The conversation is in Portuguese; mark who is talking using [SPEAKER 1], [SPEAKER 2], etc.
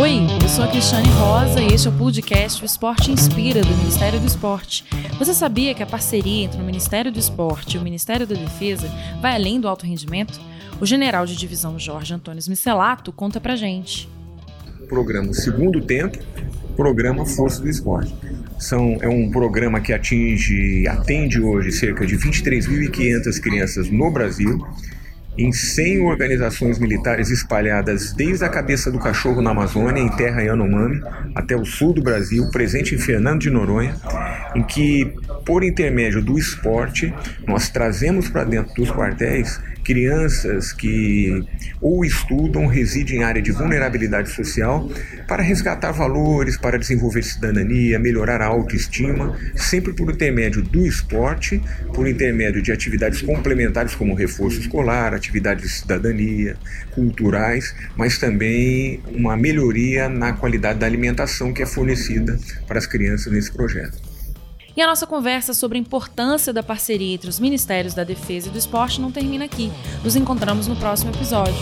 [SPEAKER 1] Oi, eu sou a Cristiane Rosa e este é o podcast O Esporte Inspira, do Ministério do Esporte. Você sabia que a parceria entre o Ministério do Esporte e o Ministério da Defesa vai além do alto rendimento? O general de divisão Jorge Antônio Micelato conta pra gente.
[SPEAKER 2] Programa Segundo Tempo, programa Força do Esporte. São, é um programa que atinge, atende hoje cerca de 23.500 crianças no Brasil em 100 organizações militares espalhadas desde a cabeça do cachorro na Amazônia, em terra Yanomami, até o sul do Brasil, presente em Fernando de Noronha, em que, por intermédio do esporte, nós trazemos para dentro dos quartéis crianças que ou estudam, residem em área de vulnerabilidade social, para resgatar valores, para desenvolver cidadania, melhorar a autoestima, sempre por intermédio do esporte, por intermédio de atividades complementares como reforço escolar, atividades de cidadania, culturais, mas também uma melhoria na qualidade da alimentação que é fornecida para as crianças nesse projeto.
[SPEAKER 1] E a nossa conversa sobre a importância da parceria entre os Ministérios da Defesa e do Esporte não termina aqui. Nos encontramos no próximo episódio.